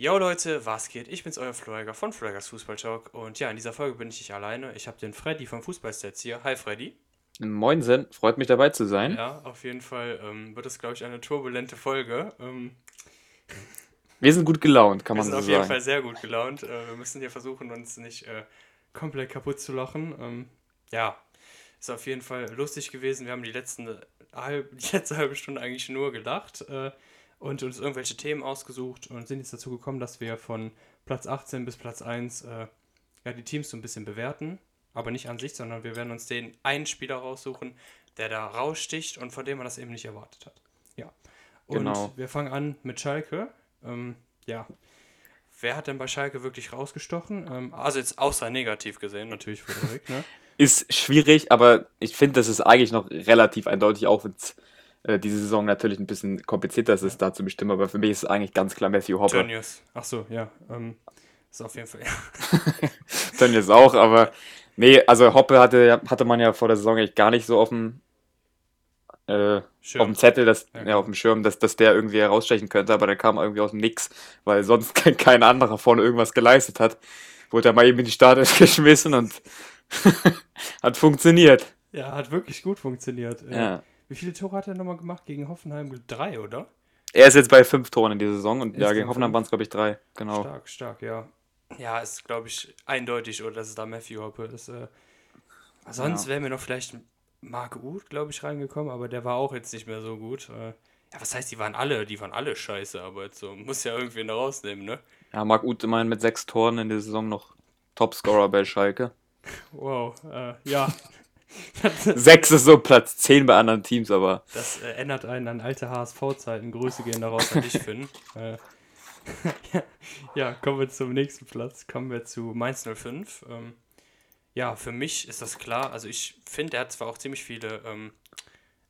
Yo Leute, was geht? Ich bin's, euer Floriger von Florigers Fußball Talk und ja, in dieser Folge bin ich nicht alleine. Ich habe den Freddy vom Fußballstats hier. Hi Freddy. Moinsen, freut mich dabei zu sein. Ja, auf jeden Fall ähm, wird es, glaube ich, eine turbulente Folge. Ähm, Wir sind gut gelaunt, kann wir man sind so auf jeden sagen. Fall sehr gut gelaunt. Äh, wir müssen hier versuchen, uns nicht äh, komplett kaputt zu lachen. Ähm, ja, ist auf jeden Fall lustig gewesen. Wir haben die, letzten, halb, die letzte halbe Stunde eigentlich nur gelacht äh, und uns irgendwelche Themen ausgesucht und sind jetzt dazu gekommen, dass wir von Platz 18 bis Platz 1 äh, ja, die Teams so ein bisschen bewerten. Aber nicht an sich, sondern wir werden uns den einen Spieler raussuchen, der da raussticht und von dem man das eben nicht erwartet hat. Ja. Und Genau. wir fangen an mit Schalke. Ähm, ja. Wer hat denn bei Schalke wirklich rausgestochen? Ähm, also jetzt außer negativ gesehen, natürlich Frederik, ne? Ist schwierig, aber ich finde, das ist eigentlich noch relativ eindeutig, auch wenn äh, diese Saison natürlich ein bisschen komplizierter ist, es da zu bestimmen. Aber für mich ist es eigentlich ganz klar Matthew Hopper. Tönnies. Ach so, ja. Ähm, ist auf jeden Fall, ja. Tönnies auch, aber nee, also Hoppe hatte, hatte man ja vor der Saison eigentlich gar nicht so auf dem, äh, auf dem Zettel, dass, Ja, ja, auf dem Schirm, dass, dass der irgendwie herausstechen könnte, aber der kam irgendwie aus dem Nix, weil sonst kein, kein anderer vorne irgendwas geleistet hat. Wurde er mal eben in die Startelf geschmissen und hat funktioniert. Ja, hat wirklich gut funktioniert. Ja. Wie viele Tore hat er nochmal gemacht gegen Hoffenheim? Drei, oder? Er ist jetzt bei fünf Toren in dieser Saison und Ist ja, gegen Hoffenheim waren es, glaube ich, drei. Genau. Stark, stark, ja. Ja, ist, glaube ich, eindeutig, oder dass es da Matthew Hoppe ist. Äh, sonst Ja. wäre mir noch vielleicht Marc Uth, glaube ich, reingekommen, aber der war auch jetzt nicht mehr so gut. Äh, ja, was heißt, die waren alle, die waren alle scheiße, aber jetzt so, muss ja irgendwen da rausnehmen, ne? Ja, Marc Uth immerhin mit sechs Toren in der Saison noch Topscorer bei Schalke. Wow, äh, ja. Sechs ist so Platz 10 bei anderen Teams, aber Das äh, erinnert einen an alte HSV-Zeiten. Grüße gehen daraus an dich, Finn. Äh, ja, ja, kommen wir zum nächsten Platz. Kommen wir zu Mainz 05. Ähm, ja, für mich ist das klar. Also ich finde, er hat zwar auch ziemlich viele ähm,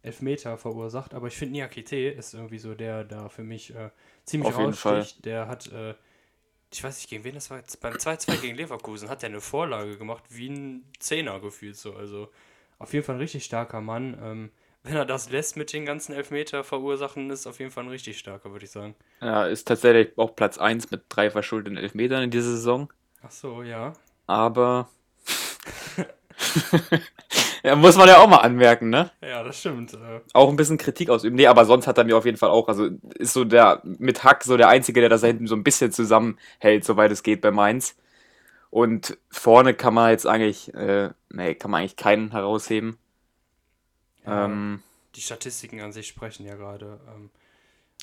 Elfmeter verursacht, aber ich finde Niakite ist irgendwie so der, da für mich äh, ziemlich raussticht. Der hat, äh, ich weiß nicht, gegen wen das war jetzt, beim 2-2 gegen Leverkusen hat er eine Vorlage gemacht, wie ein Zehner gefühlt so. Also auf jeden Fall ein richtig starker Mann. Ähm, wenn er das lässt mit den ganzen Elfmeter verursachen, ist auf jeden Fall ein richtig starker, würde ich sagen. ja, ist tatsächlich auch Platz 1 mit drei verschuldeten Elfmetern in dieser Saison. Ach so, ja. Aber ja, muss man ja auch mal anmerken, ne? Ja, das stimmt. Äh, Auch ein bisschen Kritik ausüben. Nee, aber sonst hat er mir auf jeden Fall auch, also ist so der mit Hack so der Einzige, der das da hinten so ein bisschen zusammenhält, soweit es geht bei Mainz. Und vorne kann man jetzt eigentlich, äh, nee, kann man eigentlich keinen herausheben. Ja. Ähm, die Statistiken an sich sprechen ja gerade ähm,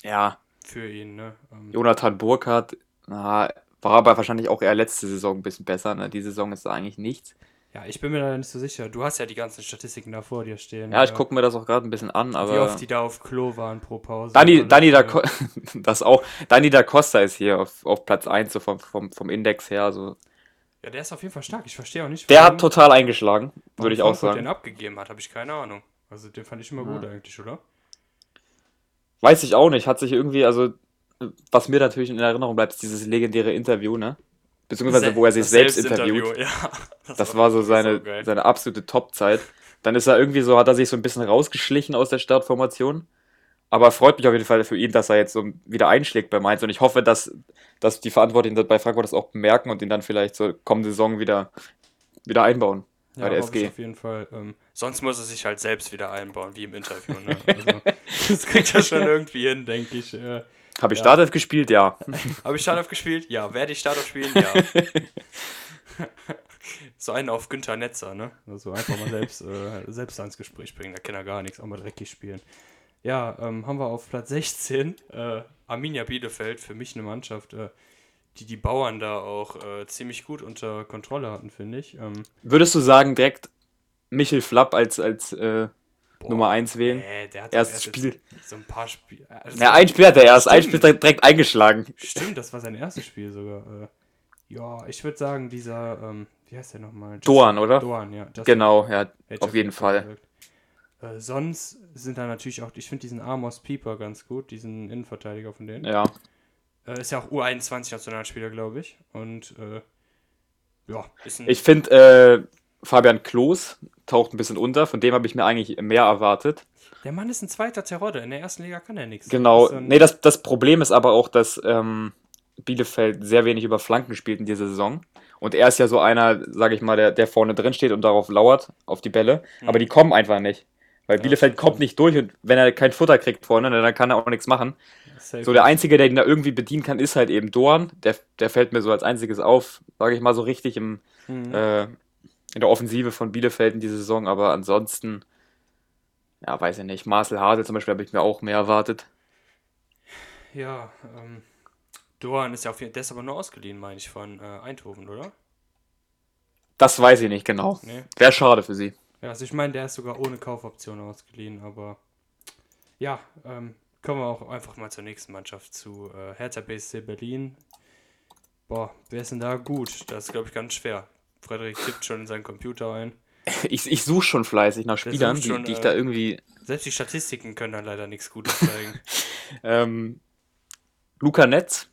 ja, für ihn, ne? Ähm, Jonathan Burkhardt, na, war aber wahrscheinlich auch eher letzte Saison ein bisschen besser. Ne? Die Saison ist da eigentlich nichts. ja, ich bin mir da nicht so sicher. Du hast ja die ganzen Statistiken da vor dir stehen. Ja, ich gucke mir das auch gerade ein bisschen an, Wie aber. oft die da auf Klo waren pro Pause. Dani, Dani da, Co- das auch. Dani da Costa ist hier auf, auf Platz 1 so vom, vom, vom Index her. So. Ja, der ist auf jeden Fall stark. Ich verstehe auch nicht, Der hat total eingeschlagen, würde ich auch Frankfurt den sagen. abgegeben hat, habe ich keine Ahnung. Also den fand ich immer Ja. gut eigentlich, oder? Weiß ich auch nicht. Hat sich irgendwie, also, was mir natürlich in Erinnerung bleibt, ist dieses legendäre Interview, ne? Beziehungsweise, wo er sich Das selbst Selbstinterview, interviewt. Ja, Das war so seine, saugeil. seine absolute Top-Zeit. Dann ist er irgendwie so, hat er sich so ein bisschen rausgeschlichen aus der Startformation. Aber freut mich auf jeden Fall für ihn, dass er jetzt so wieder einschlägt bei Mainz. Und ich hoffe, dass, dass die Verantwortlichen bei Frankfurt das auch bemerken und ihn dann vielleicht zur kommende Saison wieder, wieder einbauen bei der SG. auf jeden Fall. Ähm, sonst muss er sich halt selbst wieder einbauen, wie im Interview. Ne? Also, das kriegt er schon irgendwie hin, denke ich. Äh, Habe ich Ja. Startelf gespielt? Ja. Habe ich Startelf gespielt? Ja. Werde ich Startelf spielen? Ja. so einen auf Günther Netzer, ne? Also einfach mal selbst, äh, selbst ans Gespräch bringen, da kann er gar nichts, auch mal dreckig spielen. Ja, ähm, haben wir auf Platz 16 äh, Arminia Bielefeld, für mich eine Mannschaft, äh, die die Bauern da auch äh, ziemlich gut unter Kontrolle hatten, finde ich. Ähm, Würdest du sagen, direkt Michel Flapp als, als äh, boah, Nummer 1 wählen? Nee, der hat Erstes Spiel. So ein paar Spiele. Also, Ja, ein Spiel hat er erst, ein Stimmt. Spiel direkt, eingeschlagen. Stimmt, das war sein erstes Spiel sogar. Äh, ja, ich würde sagen, dieser, ähm, wie heißt der nochmal? Justin- Doan, oder? Doan, ja. Justin Genau, ja, auf jeden Fall. gewirkt. Äh, sonst sind da natürlich auch, ich finde diesen Amos Pieper ganz gut, diesen Innenverteidiger von denen. Ja. Äh, ist ja auch U21-Nationalspieler, glaube ich. Und äh, ja, ist ein. Ich finde, äh, Fabian Klos taucht ein bisschen unter, von dem habe ich mir eigentlich mehr erwartet. der Mann ist ein zweiter Terodde, in der ersten Liga kann er nichts. Genau. Das Nee, das, das Problem ist aber auch, dass ähm, Bielefeld sehr wenig über Flanken spielt in dieser Saison. Und er ist ja so einer, sage ich mal, der, der vorne drin steht und darauf lauert, auf die Bälle. Mhm. Aber die kommen einfach nicht. Weil ja, Bielefeld kommt nicht durch und wenn er kein Futter kriegt vorne, dann kann er auch nichts machen. So der Einzige, der ihn da irgendwie bedienen kann, ist halt eben Dorn. Der, der fällt mir so als einziges auf, sage ich mal so richtig im, mhm. äh, in der Offensive von Bielefeld in dieser Saison. Aber ansonsten, ja, weiß ich nicht. Marcel Hase zum Beispiel habe ich mir auch mehr erwartet. Ja, ähm, Dorn ist ja auf jeden Fall, der ist aber nur ausgeliehen, meine ich, von äh, Eindhoven, oder? Das weiß ich nicht genau. Nee. Wäre schade für sie. Ja, also ich meine, der ist sogar ohne Kaufoption ausgeliehen, aber ja, ähm, kommen wir auch einfach mal zur nächsten Mannschaft, zu äh, Hertha BSC Berlin. Boah, wer ist denn da gut? Das ist, glaube ich, ganz schwer. Frederik tippt schon in seinen Computer ein. Ich, ich suche schon fleißig nach Spielern, schon, die, die, ich äh, da irgendwie. Selbst die Statistiken können da leider nichts Gutes zeigen. ähm, Luca Netz,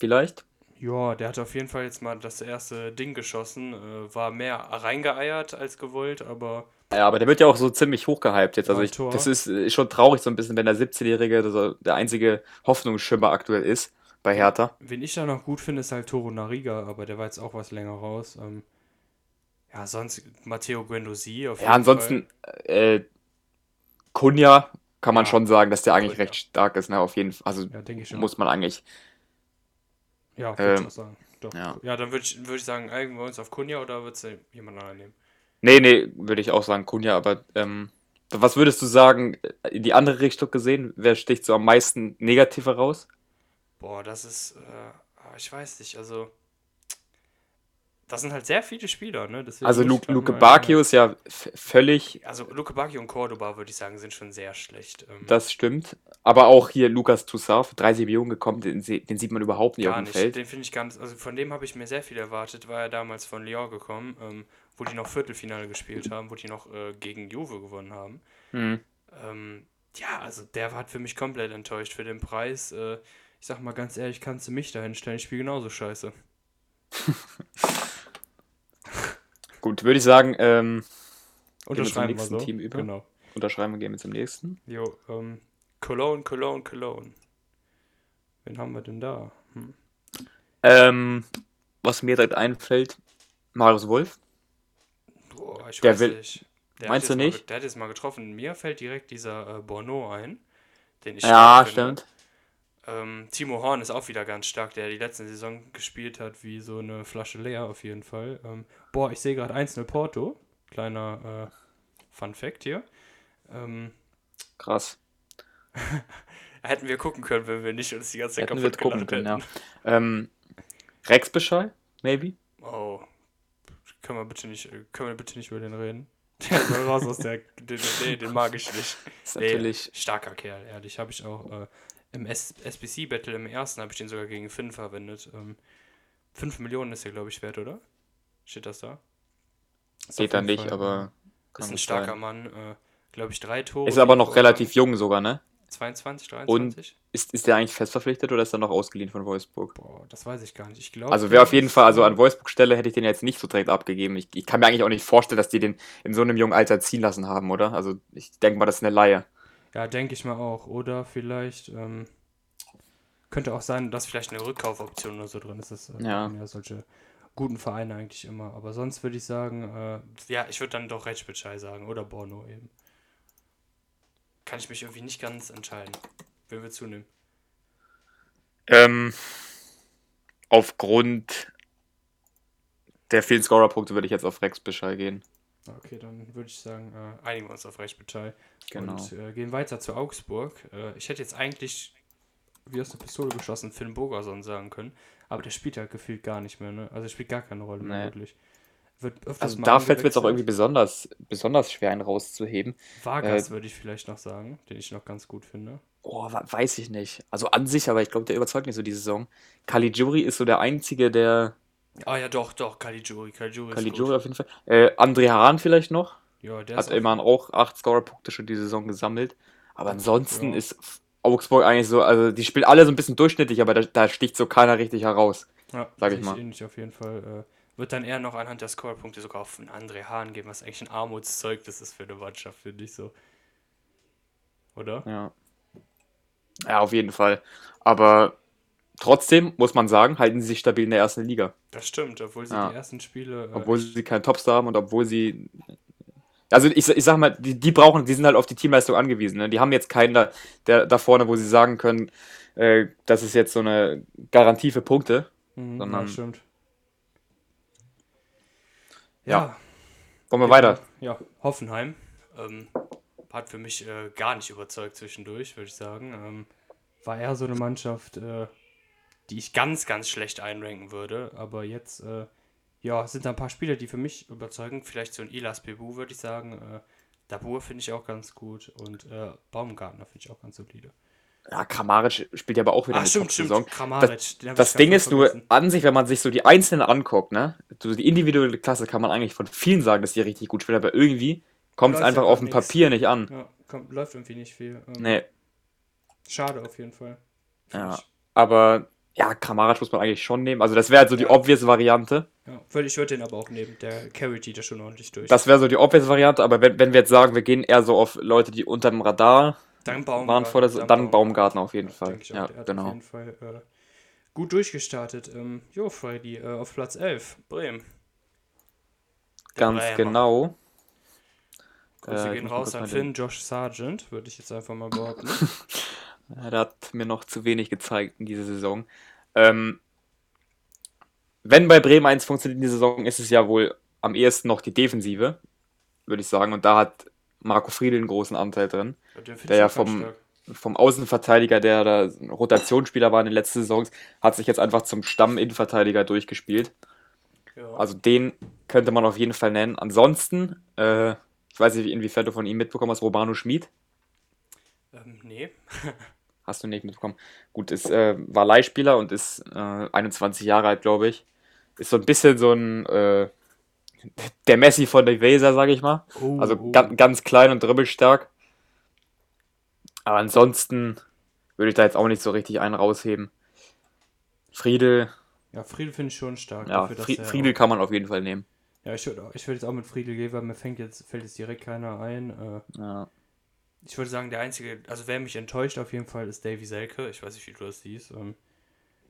vielleicht? Ja, der hat auf jeden Fall jetzt mal das erste Ding geschossen. Äh, war mehr reingeeiert als gewollt, aber. Ja, aber der wird ja auch so ziemlich hochgehypt jetzt. Also ich, das ist, schon traurig so ein bisschen, wenn der 17-Jährige der einzige Hoffnungsschimmer aktuell ist bei Hertha. Wen ich da noch gut finde, ist halt Toro Nariga, aber der war jetzt auch was länger raus. Ähm, ja, sonst Matteo Guendouzi auf jeden Ja, ansonsten Fall. Äh, Kunja kann man ja, schon sagen, dass der eigentlich recht stark ist, ne? Auf jeden Fall. Also ja, muss man eigentlich ja, würde ähm, ich auch sagen. Doch. Ja. ja, dann würde ich, würd ich sagen, einigen wir uns auf Kunja oder würdest du jemand anderen nehmen? Nee, nee, würde ich auch sagen Kunja, aber ähm, was würdest du sagen, in die andere Richtung gesehen? Wer sticht so am meisten negativ heraus? Boah, das ist, äh, ah, ich weiß nicht, also das sind halt sehr viele Spieler, ne? Also Luke, Luke Bacchio ist ja völlig. Also Luke Bacchio und Cordoba, würde ich sagen, sind schon sehr schlecht. Ähm das stimmt. Aber auch hier Lukas Toussaint für 30 Millionen gekommen, den, den sieht man überhaupt nicht gar auf dem nicht. Feld. Den finde ich ganz, also von dem habe ich mir sehr viel erwartet, war er damals von Lyon gekommen, ähm, wo die noch Viertelfinale gespielt haben, wo die noch äh, gegen Juve gewonnen haben. Mhm. Ähm, ja, also der hat für mich komplett enttäuscht für den Preis. Äh, ich sag mal ganz ehrlich, kannst du mich da hinstellen, ich spiele genauso scheiße. Gut, würde ich sagen, ähm, unterschreiben wir zum nächsten so. Team über. Genau. Unterschreiben wir, gehen wir zum nächsten. Jo, ähm, Cologne, Cologne, Cologne. Wen haben wir denn da? Hm. Ähm, was mir direkt einfällt, Marius Wolf. Boah, ich der weiß will, nicht. Der meinst du nicht? Mal, der hat jetzt mal getroffen. Mir fällt direkt dieser äh, Bono ein, den ich Ja, stimmt. Ähm, Timo Horn ist auch wieder ganz stark, der die letzte Saison gespielt hat wie so eine Flasche leer auf jeden Fall. Ähm, boah, ich sehe gerade 1-0 Porto. Kleiner äh, Fun Fact hier. Ähm, Krass. hätten wir gucken können, wenn wir nicht uns die ganze Zeit hätten kaputt wir gucken können, hätten. Ja. Ähm, Rex Bescheid, maybe? Oh. Können wir bitte nicht, können wir bitte nicht über den reden? Der soll raus aus der. Den, den, den mag ich nicht. Ist natürlich. Nee, starker Kerl, ehrlich. Habe ich auch. Äh, im SBC-Battle im ersten habe ich den sogar gegen Finn verwendet. Ähm, 5 Millionen ist der, glaube ich, wert, oder? Steht das da? Steht da nicht, Fall, aber. Ist ein starker sein. Mann. Äh, glaube ich, drei Tore. Ist aber noch relativ jung sogar, ne? 22, 23. Und ist, ist der eigentlich fest verpflichtet oder ist er noch ausgeliehen von Wolfsburg? Boah, das weiß ich gar nicht. Ich glaube. Also wäre auf jeden Fall, also an Wolfsburg Stelle hätte ich den jetzt nicht so direkt abgegeben. Ich, ich kann mir eigentlich auch nicht vorstellen, dass die den in so einem jungen Alter ziehen lassen haben, oder? Also ich denke mal, das ist eine Laie. Ja, denke ich mal auch. Oder vielleicht ähm, könnte auch sein, dass vielleicht eine Rückkaufoption oder so drin ist. Das äh, ja. ja solche guten Vereine eigentlich immer. Aber sonst würde ich sagen, äh, ja, ich würde dann doch Rechtsbitschei sagen oder Borno eben. Kann ich mich irgendwie nicht ganz entscheiden. Wen wir zunehmen? Ähm, aufgrund der vielen Scorer-Punkte würde ich jetzt auf Rex Bescheid gehen. Okay, dann würde ich sagen, äh, einigen wir uns auf Bescheid. Genau. Und äh, gehen weiter zu Augsburg. Äh, ich hätte jetzt eigentlich wie aus der Pistole geschossen Finn Bogerson sagen können, aber der spielt ja gefühlt gar nicht mehr, ne? Also er spielt gar keine Rolle mehr nee. wirklich. also da fällt es mir jetzt auch irgendwie besonders, besonders schwer, einen rauszuheben. Vargas äh, würde ich vielleicht noch sagen, den ich noch ganz gut finde. Oh, weiß ich nicht. Also an sich, aber ich glaube, der überzeugt nicht so die Saison. Caligiuri ist so der Einzige, der. Ah ja, doch, doch, Caligiuri. Caligiuri, Caligiuri auf jeden Fall. Äh, André Hahn vielleicht noch. Ja, der Hat immerhin auch acht Scorer-Punkte schon die Saison gesammelt. Aber ansonsten ja. ist Augsburg eigentlich so, also die spielen alle so ein bisschen durchschnittlich, aber da, da sticht so keiner richtig heraus. Ja, sag ich mal. Ähnlich auf jeden Fall. Äh, wird dann eher noch anhand der Scorepunkte sogar auf einen André Hahn geben, was eigentlich ein Armutszeug das ist für eine Mannschaft, finde ich so. Oder? Ja. Ja, auf jeden Fall. Aber trotzdem muss man sagen, halten sie sich stabil in der ersten Liga. Das stimmt, obwohl sie Ja. die ersten Spiele. äh, Obwohl sie keinen Topstar haben und obwohl sie. Also ich, ich sag mal, die, die brauchen, die sind halt auf die Teamleistung angewiesen. Ne? Die haben jetzt keinen da, der, da vorne, wo sie sagen können, äh, das ist jetzt so eine Garantie für Punkte. Mhm, sondern- ja, stimmt. Ja. Wollen wir weiter? Ja, Hoffenheim. Ähm, hat für mich äh, gar nicht überzeugt zwischendurch, würde ich sagen. Ähm, war eher so eine Mannschaft, äh, die ich ganz, ganz schlecht einranken würde. Aber jetzt, äh, ja, sind da ein paar Spieler, die für mich überzeugen. Vielleicht so ein Ilas Bebu, würde ich sagen. Äh, Dabur finde ich auch ganz gut. Und äh, Baumgartner finde ich auch ganz solide. Ja, Kramaric spielt ja aber auch wieder eine stimmt. Kramaric. hab Das ich Ding ist nur, an sich, wenn man sich so die Einzelnen anguckt, ne, so die individuelle Klasse kann man eigentlich von vielen sagen, dass die richtig gut spielen, aber irgendwie kommt es einfach auf dem. Papier nicht an. Ja, kommt, läuft irgendwie nicht viel. Ähm, Nee, Schade auf jeden Fall. Ja. ich. aber ja, Kramaric muss man eigentlich schon nehmen. Also das wäre halt so die Ja. obvious Variante. Ja, ich würde den aber auch nehmen. Der carried die da schon ordentlich durch. Das wäre so die obvious Variante, aber wenn, wenn wir jetzt sagen, wir gehen eher so auf Leute, die unter dem Radar dann waren vor der Sa- dann Baumgartner auf jeden Fall. denke ich auch. Ja, der hat genau. auf jeden Fall äh, gut durchgestartet. Ähm, jo, Freddy, äh, auf Platz 11, Bremen. Der Ganz Bremer. genau. Grüße Äh, gehen raus an Finn, Josh Sargent, würde ich jetzt einfach mal behaupten. Ja, Der hat mir noch zu wenig gezeigt in dieser Saison. Ähm, wenn bei Bremen eins funktioniert in dieser Saison, ist es ja wohl am ehesten noch die Defensive, würde ich sagen. Und da hat Marco Friedl einen großen Anteil drin. Find Der ja vom- stark. Vom Außenverteidiger, der da Rotationsspieler war in den letzten Saisons, hat sich jetzt einfach zum Stamm-Innenverteidiger durchgespielt. Ja. Also den könnte man auf jeden Fall nennen. Ansonsten, äh, ich weiß nicht, inwiefern du von ihm mitbekommen hast, Romano Schmid. ähm, nee. Hast du nicht mitbekommen. Gut, ist, äh, war Leihspieler und ist äh, 21 Jahre alt, glaube ich. Ist so ein bisschen so ein äh, der Messi von der Weser, sage ich mal. Oh, Also oh. ganz, ganz klein und dribbelstark. Aber ansonsten würde ich da jetzt auch nicht so richtig einen rausheben. Friedel, Ja, Friedel finde ich schon stark. ja, dafür, Friedel auch- kann man auf jeden Fall nehmen. Ja, ich würde ich würd jetzt auch mit Friedel gehen, weil mir fängt jetzt, fällt jetzt direkt keiner ein. Äh, Ja. Ich würde sagen, der einzige, also wer mich enttäuscht auf jeden Fall, ist Davy Selke. Ich weiß nicht, wie du das siehst. Ähm,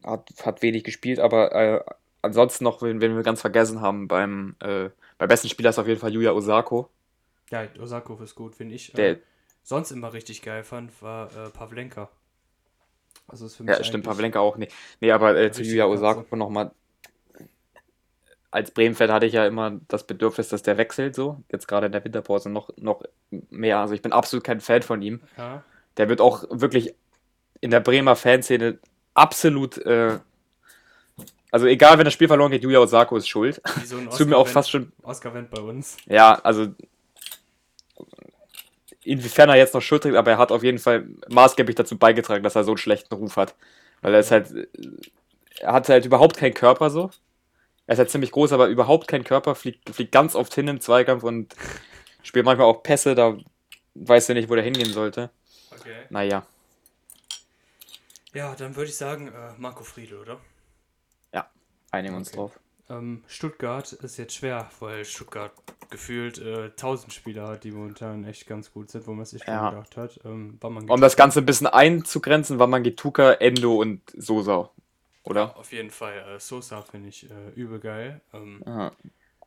Hat, hat wenig gespielt, aber äh, ansonsten noch, wenn, wenn wir ganz vergessen haben, beim, äh, beim besten Spieler ist auf jeden Fall Yuya Osako. ja, Osako ist gut, finde ich. Der, äh, sonst immer richtig geil fand, war äh, Pavlenka. Also ist für mich Ja, stimmt, Pavlenka auch nicht. Nee, aber äh, zu Yuya Katze. Osako nochmal. Als Bremen-Fan hatte ich ja immer das Bedürfnis, dass der wechselt so. Jetzt gerade in der Winterpause noch, noch mehr. Also ich bin absolut kein Fan von ihm. Ja, Der wird auch wirklich in der Bremer Fanszene absolut. Äh, also egal, wenn das Spiel verloren geht, Yuya Osako ist schuld. so tut mir auch fast schon. Oscar-Wendt bei uns. Ja, also. Inwiefern er jetzt noch Schuld trägt, aber er hat auf jeden Fall maßgeblich dazu beigetragen, dass er so einen schlechten Ruf hat. Weil er ist halt. Er hat halt überhaupt keinen Körper so. Er ist halt ziemlich groß, aber überhaupt keinen Körper, fliegt, fliegt ganz oft hin im Zweikampf und spielt manchmal auch Pässe, da weiß er nicht, wo der hingehen sollte. Okay. Naja, Ja, dann würde ich sagen, äh, Marco Friedel, oder? einigen wir uns Okay. drauf. Ähm, Stuttgart ist jetzt schwer, weil Stuttgart gefühlt äh, 1000 Spieler hat, die momentan echt ganz gut sind, wo man sich schon Ja. gedacht hat. Ähm, Um das Ganze ein bisschen einzugrenzen, war man Gituka, Endo und Sosa. Oder? Auf jeden Fall. Äh, Sosa finde ich äh, übel geil. Ähm,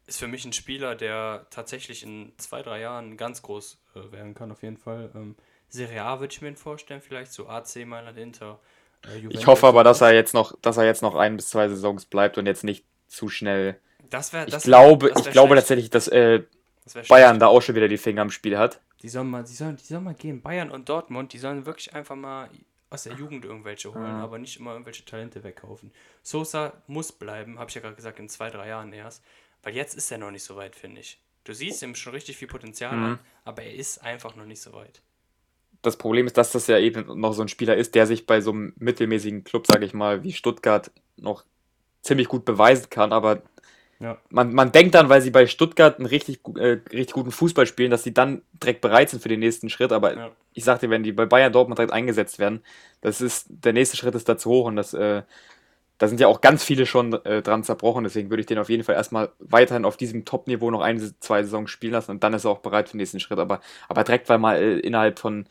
ist für mich ein Spieler, der tatsächlich in zwei, drei Jahren ganz groß äh, werden kann, auf jeden Fall. Ähm, Serie A würde ich mir vorstellen, vielleicht so AC Mailand Inter. Äh, Ich hoffe aber, dass er jetzt noch, dass er jetzt noch ein bis zwei Saisons bleibt und jetzt nicht zu schnell. Das wär, Ich das glaube, das ich glaube schlecht. tatsächlich, dass äh, Das Bayern schlecht. da auch schon wieder die Finger im Spiel hat. Die sollen mal, die sollen, die sollen mal gehen. Bayern und Dortmund, die sollen wirklich einfach mal aus der Jugend irgendwelche holen, Ja. aber nicht immer irgendwelche Talente wegkaufen. Sosa muss bleiben, habe ich ja gerade gesagt, in zwei, drei Jahren erst. Weil jetzt ist er noch nicht so weit, finde ich. Du siehst ihm schon richtig viel Potenzial Mhm. an, aber er ist einfach noch nicht so weit. Das Problem ist, dass das ja eben noch so ein Spieler ist, der sich bei so einem mittelmäßigen Club, sage ich mal, wie Stuttgart noch ziemlich gut beweisen kann, aber Ja. man, man denkt dann, weil sie bei Stuttgart einen richtig, äh, richtig guten Fußball spielen, dass sie dann direkt bereit sind für den nächsten Schritt, aber Ja. ich sagte, wenn die bei Bayern Dortmund direkt eingesetzt werden, das ist, der nächste Schritt ist da zu hoch. Und das, äh, da sind ja auch ganz viele schon äh, dran zerbrochen, deswegen würde ich den auf jeden Fall erstmal weiterhin auf diesem Top-Niveau noch eine, zwei Saisons spielen lassen. Und dann ist er auch bereit für den nächsten Schritt, aber, aber direkt, weil mal äh, innerhalb von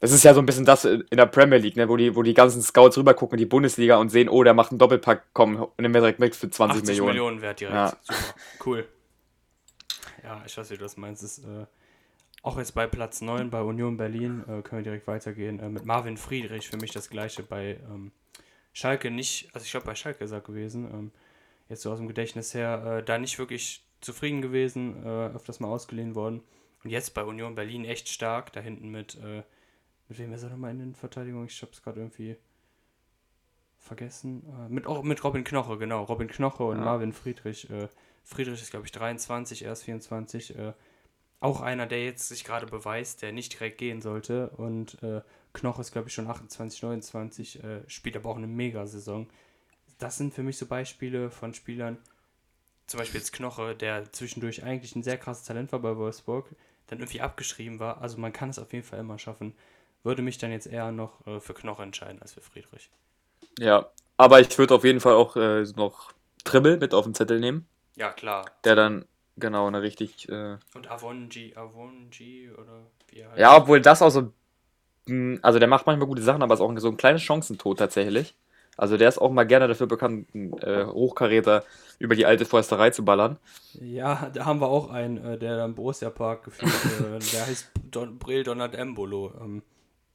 Das ist ja so ein bisschen das in der Premier League, ne, wo die, wo die ganzen Scouts rüber gucken in die Bundesliga und sehen, oh, der macht einen Doppelpack, komm, nehmen wir direkt mit für 20 80 Millionen. Millionen wert direkt. Ja. Super. Cool. Ja, ich weiß, wie du das meinst. Das, äh, auch jetzt bei Platz 9 bei Union Berlin äh, können wir direkt weitergehen. Äh, mit Marvin Friedrich für mich das gleiche bei ähm, Schalke nicht, also ich glaube bei Schalke ist er gewesen, ähm, jetzt so aus dem Gedächtnis her, äh, da nicht wirklich zufrieden gewesen, äh, öfters mal ausgeliehen worden. Und jetzt bei Union Berlin echt stark, da hinten mit, äh, mit wem ist er nochmal in den Verteidigung? Ich habe es gerade irgendwie vergessen. Äh, mit, oh, mit Robin Knoche, genau. Robin Knoche und Ja. Marvin Friedrich. Äh, Friedrich ist, glaube ich, 23, erst 24. Äh, auch einer, der jetzt sich gerade beweist, der nicht direkt gehen sollte. Und äh, Knoche ist, glaube ich, schon 28, 29, äh, spielt aber auch eine Mega-Saison. Das sind für mich so Beispiele von Spielern, zum Beispiel jetzt Knoche, der zwischendurch eigentlich ein sehr krasses Talent war bei Wolfsburg, dann irgendwie abgeschrieben war. Also man kann es auf jeden Fall immer schaffen. Würde mich dann jetzt eher noch äh, für Knoche entscheiden als für Friedrich. Ja, aber ich würde auf jeden Fall auch äh, noch Tribble mit auf den Zettel nehmen, Ja, klar. der dann genau eine richtig. Äh, Und Avonji, Avonji oder wie er heißt. ja, obwohl das auch so. mh, Also der macht manchmal gute Sachen, aber ist auch so ein kleines Chancentod tatsächlich. Also der ist auch mal gerne dafür bekannt, einen äh, Hochkaräter über die alte Forsterei zu ballern. Ja, da haben wir auch einen, äh, der am Borussia Park geführt, äh, der heißt Don, Brel Donat Embolo. Ähm,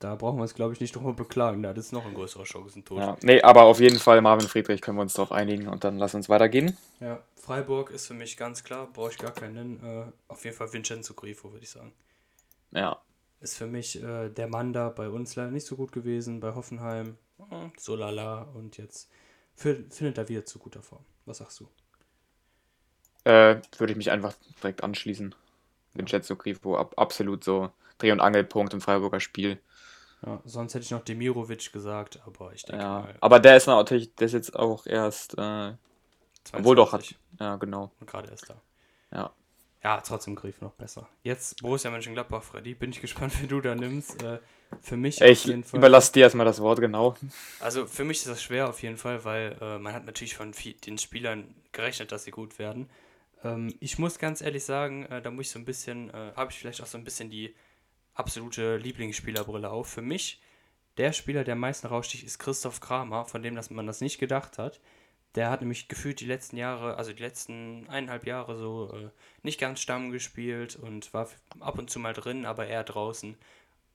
da brauchen wir uns, glaube ich, nicht drüber beklagen. Da ist noch ein größerer Chancentod. Ja, nee, aber auf jeden Fall Marvin Friedrich können wir uns darauf einigen und dann lass uns weitergehen. Ja, Freiburg ist für mich ganz klar, brauche ich gar keinen. Äh, auf jeden Fall Vincenzo Grifo, würde ich sagen. Ja, Ist für mich äh, der Mann da bei uns leider nicht so gut gewesen, bei Hoffenheim äh, so lala und jetzt fi- findet er wieder zu guter Form. Was sagst du? äh, würde ich mich einfach direkt anschließen. Vincenzo Grifo, ab, absolut so Dreh- und Angelpunkt im Freiburger Spiel. Ja, sonst hätte ich noch Demirovic gesagt, aber ich denke Ja, mal. aber der ist natürlich, der ist jetzt auch erst, äh, obwohl doch hat, 22 ja genau. Und gerade erst da. Ja. Ja, trotzdem Griff noch besser. Jetzt Borussia Mönchengladbach, Freddy. Bin ich gespannt, wie du da nimmst. Äh, für mich Ich überlasse dir erstmal das Wort, genau. Also für mich ist das schwer auf jeden Fall, weil äh, man hat natürlich von den Spielern gerechnet, dass sie gut werden. Ähm, ich muss ganz ehrlich sagen, äh, da muss ich so ein bisschen, äh, habe ich vielleicht auch so ein bisschen die absolute Lieblingsspielerbrille auf. Für mich, der Spieler, der am meisten raussticht, ist Christoph Kramer, von dem dass man das nicht gedacht hat. Der hat nämlich gefühlt die letzten Jahre, also die letzten eineinhalb Jahre so äh, nicht ganz Stamm gespielt und war ab und zu mal drin, aber eher draußen.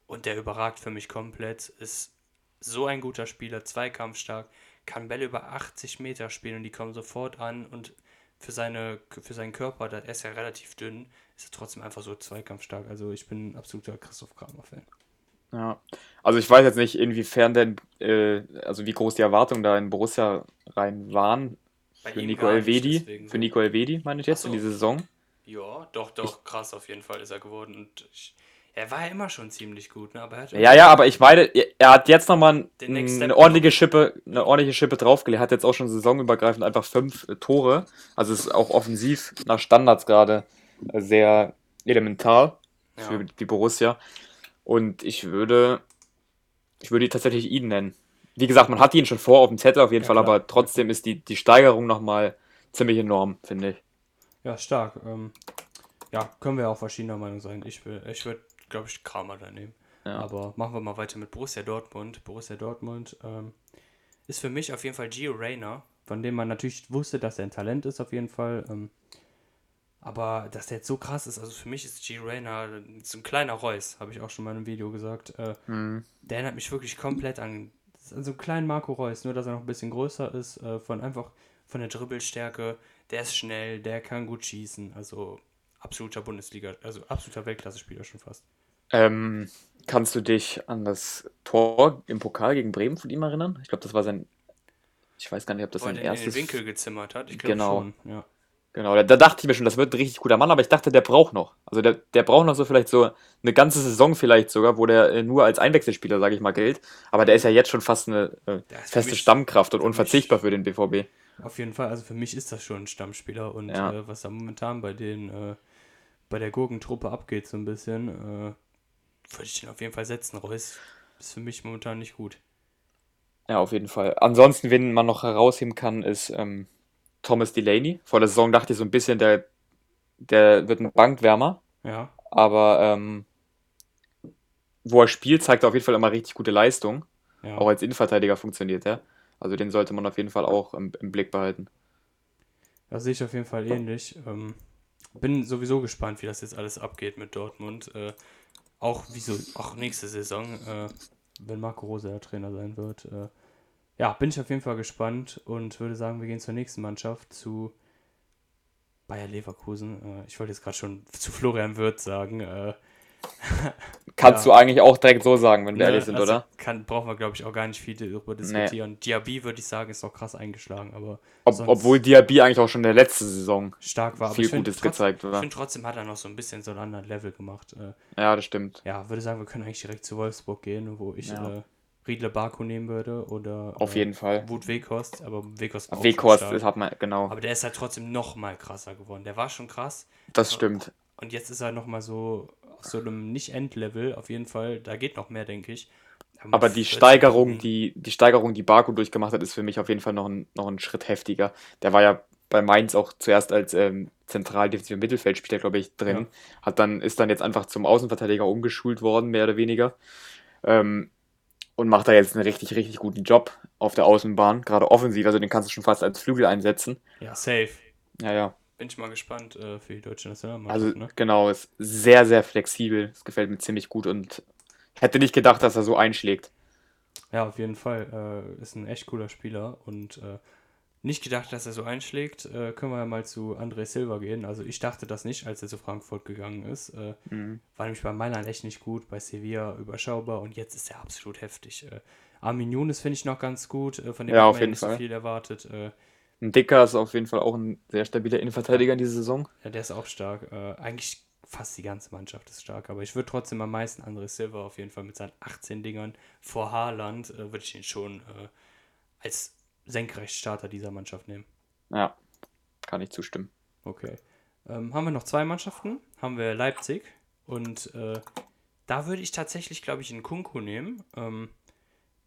Und der überragt für mich komplett. Ist so ein guter Spieler, zweikampfstark, kann Bälle über 80 Meter spielen und die kommen sofort an und für, seine, für seinen Körper, da- er ist ja relativ dünn, ist er trotzdem einfach so zweikampfstark. Also ich bin ein absoluter Christoph Kramer-Fan. Ja. Also ich weiß jetzt nicht, inwiefern denn, äh, also wie groß die Erwartungen da in Borussia rein waren Bei für Nico Elvedi. deswegen Für so. Nico Elvedi, meine ich jetzt, Ach in so. dieser Saison. Ja, doch, doch, krass auf jeden Fall ist er geworden. Und ich, er war ja immer schon ziemlich gut, ne? aber er hat Ja, ja, aber ich meine, er- hat jetzt nochmal eine ordentliche Schippe, eine ordentliche Schippe draufgelegt. Hat jetzt auch schon saisonübergreifend einfach fünf äh, Tore. Also ist auch offensiv nach Standards gerade sehr elementar ja. für die Borussia. Und ich würde, ich würde tatsächlich ihn nennen. Wie gesagt, man hat ihn schon vor auf dem Zettel auf jeden Ja, Fall, klar. aber trotzdem ist die, die Steigerung nochmal ziemlich enorm, finde ich. Ja, stark. Ähm, ja, können wir auch verschiedener Meinung sein. Ich, will- ich würde, glaube ich, Kramer da nehmen. Ja. Aber machen wir mal weiter mit Borussia Dortmund. Borussia Dortmund ähm, ist für mich auf jeden Fall Gio Reyna, von dem man natürlich wusste, dass er ein Talent ist, auf jeden Fall. Ähm, aber dass der jetzt so krass ist, also für mich ist Gio Reyna so ein kleiner Reus, habe ich auch schon mal in einem Video gesagt. Äh, Mhm. der erinnert mich wirklich komplett an, an so einen kleinen Marco Reus, nur dass er noch ein bisschen größer ist, äh, von einfach von der Dribbelstärke, der ist schnell, der kann gut schießen, also absoluter Bundesliga, also absoluter Weltklasse-Spieler schon fast. Ähm, kannst du dich an das Tor im Pokal gegen Bremen von ihm erinnern? Ich glaube, das war sein. Ich weiß gar nicht, ob das er sein den erstes. Winkel gezimmert hat, ich glaube Genau. schon, ja. Genau, da, da dachte ich mir schon, das wird ein richtig guter Mann, aber ich dachte, der braucht noch. Also der, der braucht noch so vielleicht so eine ganze Saison vielleicht sogar, wo der äh, nur als Einwechselspieler, sage ich mal, gilt. Aber der ist ja jetzt schon fast eine äh, feste mich- Stammkraft und für mich- unverzichtbar für den BVB. Auf jeden Fall, also für mich ist das schon ein Stammspieler und Ja. äh, was da momentan bei den, äh, bei der Gurkentruppe abgeht so ein bisschen, äh, würde ich den auf jeden Fall setzen. Reus ist für mich momentan nicht gut. Ja, auf jeden Fall. Ansonsten, wen man noch herausheben kann, ist ähm, Thomas Delaney. Vor der Saison dachte ich so ein bisschen, der, der wird ein Bankwärmer. Ja, Aber ähm, wo er spielt, zeigt er auf jeden Fall immer richtig gute Leistung. Ja. Auch als Innenverteidiger funktioniert er. Also den sollte man auf jeden Fall auch im, im Blick behalten. Das sehe ich auf jeden Fall ähnlich. Ähm, bin sowieso gespannt, wie das jetzt alles abgeht mit Dortmund. Äh, auch wieso, auch nächste Saison, äh, wenn Marco Rose der Trainer sein wird. Äh, ja, bin ich auf jeden Fall gespannt und würde sagen, wir gehen zur nächsten Mannschaft, zu Bayer Leverkusen. Äh, ich wollte jetzt gerade schon zu Florian Wirth sagen. Äh, Kannst Ja. du eigentlich auch direkt so sagen, wenn wir ne, ehrlich sind, also oder? Kann, brauchen wir, glaube ich, auch gar nicht viel darüber diskutieren. Diaby, würde ich sagen, ist noch krass eingeschlagen, aber Ob, obwohl Diaby eigentlich auch schon in der letzten Saison stark war. Viel ich finde Gutes trotzdem, gezeigt ich war. find, trotzdem hat er noch so ein bisschen so einen anderen Level gemacht. Äh, Ja, das stimmt. Ja, würde sagen, wir können eigentlich direkt zu Wolfsburg gehen, wo ich Ja. äh, Riedle Baku nehmen würde oder Auf äh, jeden Fall. Wut Weghorst, aber Weghorst auch schon ist, hat man, genau. Aber der ist halt trotzdem noch mal krasser geworden. Der war schon krass Das stimmt. und jetzt ist er noch mal so auf so einem Nicht-End-Level auf jeden Fall. Da geht noch mehr, denke ich. mit Aber die 40 Steigerung, Punkten- die, die Steigerung, die Baku durchgemacht hat, ist für mich auf jeden Fall noch ein, noch ein Schritt heftiger. Der war ja bei Mainz auch zuerst als ähm, zentral defensiver Mittelfeldspieler, glaube ich, drin. Ja. Hat dann, ist dann jetzt einfach zum Außenverteidiger umgeschult worden, mehr oder weniger. Ähm, und macht da jetzt einen richtig, richtig guten Job auf der Außenbahn, gerade offensiv. Also den kannst du schon fast als Flügel einsetzen. Ja, safe. Ja, ja. Bin ich mal gespannt äh, für die deutsche Also Nationalmannschaft. ne? genau, ist sehr, sehr flexibel. Das gefällt mir ziemlich gut und hätte nicht gedacht, dass er so einschlägt. Ja, auf jeden Fall. Äh, ist ein echt cooler Spieler und äh, nicht gedacht, dass er so einschlägt. Äh, können wir ja mal zu André Silva gehen. Also ich dachte das nicht, als er zu Frankfurt gegangen ist. Äh, Mhm. war nämlich bei Mailand echt nicht gut, bei Sevilla überschaubar und jetzt ist er absolut heftig. Äh, Armin Younes finde ich noch ganz gut, äh, von dem Ja, man nicht so Fall. viel erwartet. Äh, Ein Dicker ist auf jeden Fall auch ein sehr stabiler Innenverteidiger in dieser Saison. ja, der ist auch stark. Äh, eigentlich fast die ganze Mannschaft ist stark, aber ich würde trotzdem am meisten André Silva auf jeden Fall mit seinen 18 Dingern vor Haaland, würde ich ihn schon als Senkrechtstarter dieser Mannschaft nehmen. Ja, kann ich zustimmen. Okay. Ähm, haben wir noch zwei Mannschaften? Haben wir Leipzig und äh, da würde ich tatsächlich, glaube ich, einen Kunku nehmen, ähm,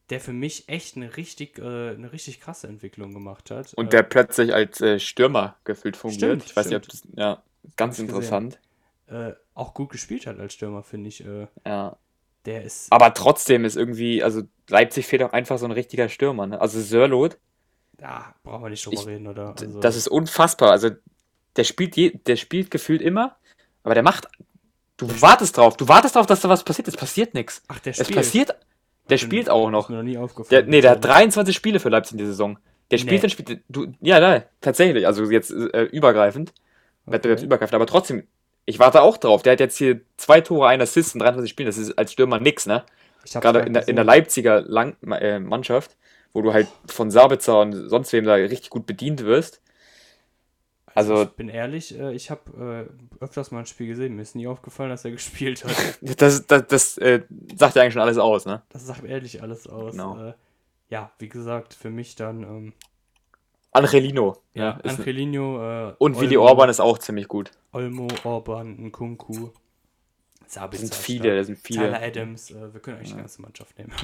der für mich echt eine richtig, äh, eine richtig krasse Entwicklung gemacht hat. Und äh, der plötzlich als äh, Stürmer gefühlt fungiert. Stimmt, ich weiß nicht, ob das. Ja, ganz interessant. äh, auch gut gespielt hat als Stürmer, finde ich. Äh, Ja. der ist. Aber trotzdem ist irgendwie, also Leipzig fehlt auch einfach so ein richtiger Stürmer. Ne? Also Sörlot, Da brauchen wir nicht drüber Ich- reden, oder? Also, das ist unfassbar. Also der spielt, je, der spielt gefühlt immer, aber der macht. Du wartest drauf, du wartest drauf, dass da was passiert. Es passiert nichts. Ach, der Es spielt. passiert. Der Bin- spielt auch Ist noch. mir noch nie Der, aufgefallen. nee, der hat 23 Spiele für Leipzig in der Saison. Der spielt Nee. dann spielt. Du, ja, nein, tatsächlich. Also jetzt äh, übergreifend. Wettbewerbsübergreifend. Aber trotzdem, ich warte auch drauf. Der hat jetzt hier zwei Tore, ein Assist in 23 Spielen. Das ist als Stürmer nix, ne? Ich Gerade in der, in der. Leipziger Lang äh, Mannschaft, wo du halt von Sabitzer und sonst wem da richtig gut bedient wirst. Also- ich bin ehrlich, äh, ich habe äh, öfters mal ein Spiel gesehen. Mir ist nie aufgefallen, dass er gespielt hat. Das, das, das äh, sagt ja eigentlich schon alles aus, ne? Das sagt ehrlich alles aus. Genau. Äh, ja, wie gesagt, für mich dann ähm, Angelino. ja, ne, ist, Angelino äh, und Willi Olmo, Orban ist auch ziemlich gut. Olmo, Orban, Nkunku, Das Sabitzer. sind ist viele, das sind Tyler viele. Adams, äh, wir können eigentlich die Ja. ganze Mannschaft nehmen.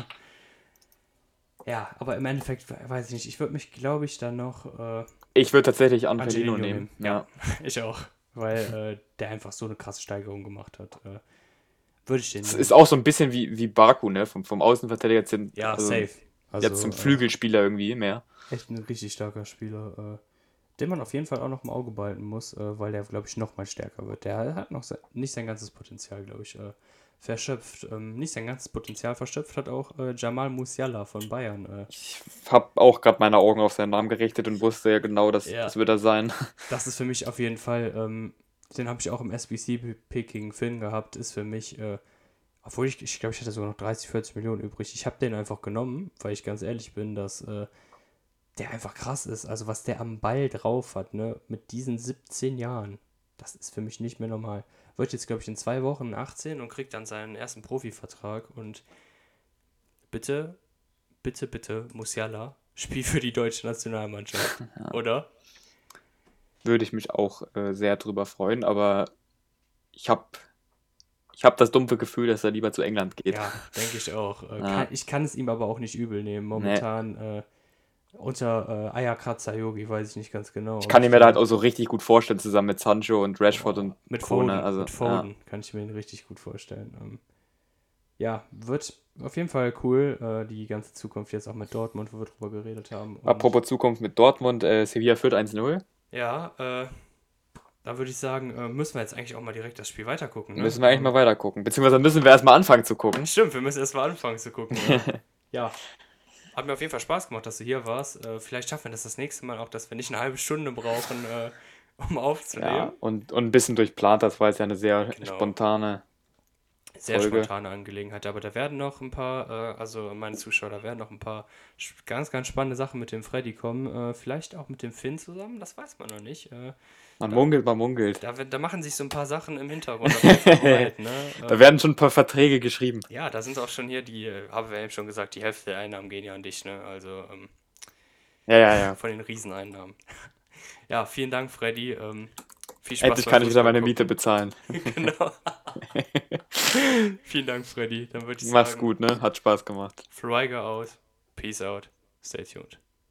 ja, aber im Endeffekt we- weiß ich nicht. Ich würde mich, glaube ich, dann noch äh, Ich würde tatsächlich Angelino, Angelino nehmen. nehmen, Ja. ich auch, weil äh, der einfach so eine krasse Steigerung gemacht hat. Äh, würde ich den Es ist auch so ein bisschen wie, wie Baku, ne? Vom, vom Außenverteidiger zum, ja, also safe. Also, jetzt zum äh, Flügelspieler irgendwie mehr. Echt ein richtig starker Spieler, äh, den man auf jeden Fall auch noch im Auge behalten muss, äh, weil der, glaube ich, noch mal stärker wird. Der hat noch se nicht sein ganzes Potenzial, glaube ich, äh, verschöpft. Ähm, nicht sein ganzes Potenzial verschöpft hat auch äh, Jamal Musiala von Bayern. Äh, Ich habe auch gerade meine Augen auf seinen Namen gerichtet und wusste ja genau, dass Ja. das wird er sein. das ist für mich auf jeden Fall, ähm, den habe ich auch im SBC-Pick gegen Finn gehabt, ist für mich, äh, obwohl ich, ich glaube, ich hatte sogar noch 30, 40 Millionen übrig. Ich habe den einfach genommen, weil ich ganz ehrlich bin, dass äh, der einfach krass ist. Also was der am Ball drauf hat, ne, mit diesen 17 Jahren, das ist für mich nicht mehr normal. Wird jetzt, glaube ich, in zwei Wochen 18 und kriegt dann seinen ersten Profivertrag und bitte, bitte, bitte, Musiala, spiel für die deutsche Nationalmannschaft, oder? Würde ich mich auch äh, sehr drüber freuen, aber ich habe ich hab das dumpfe Gefühl, dass er lieber zu England geht. Ja, denke ich auch. Äh, Ja. kann, ich kann es ihm aber auch nicht übel nehmen. Momentan äh, unter äh, Ayakratza Yogi weiß ich nicht ganz genau. Ich kann ihn mir da halt auch so richtig gut vorstellen, zusammen mit Sancho und Rashford und mit Co, Foden, ne? Also, mit Foden kann ich mir ihn richtig gut vorstellen. Ähm, ja, wird auf jeden Fall cool, äh, die ganze Zukunft jetzt auch mit Dortmund, wo wir drüber geredet haben. Und Apropos Zukunft mit Dortmund, äh, Sevilla führt 1-0. ja, äh, da würde ich sagen, äh, müssen wir jetzt eigentlich auch mal direkt das Spiel weitergucken. Ne? Müssen wir eigentlich mal weiter gucken. Beziehungsweise müssen wir erstmal anfangen zu gucken. Stimmt, wir müssen erst mal anfangen zu gucken. Ja. ja. Hat mir auf jeden Fall Spaß gemacht, dass du hier warst. Äh, vielleicht schaffen wir das das nächste Mal auch, dass wir nicht eine halbe Stunde brauchen, äh, um aufzunehmen. Ja, und, und ein bisschen durchplant, das war jetzt ja eine sehr Genau. spontane. Sehr Folge. spontane Angelegenheit, aber da werden noch ein paar, äh, also meine Zuschauer, da werden noch ein paar ganz, ganz spannende Sachen mit dem Freddy kommen. Äh, vielleicht auch mit dem Finn zusammen, das weiß man noch nicht. Äh, Man munkelt, man munkelt. da, da machen sich so ein paar Sachen im Hintergrund bereit, ne? Da werden schon ein paar Verträge geschrieben. ja, da sind auch schon hier die, äh, haben wir eben schon gesagt, die Hälfte der Einnahmen gehen ja an dich, ne? Also ähm, Ja, ja, ja. von den Rieseneinnahmen. ja, vielen Dank, Freddy. Ähm, viel Spaß Endlich kann ich wieder meine Miete bezahlen. genau. vielen Dank, Freddy. Dann würde ich Mach's sagen, gut, ne? Hat Spaß gemacht. Freiger out. Peace out. Stay tuned.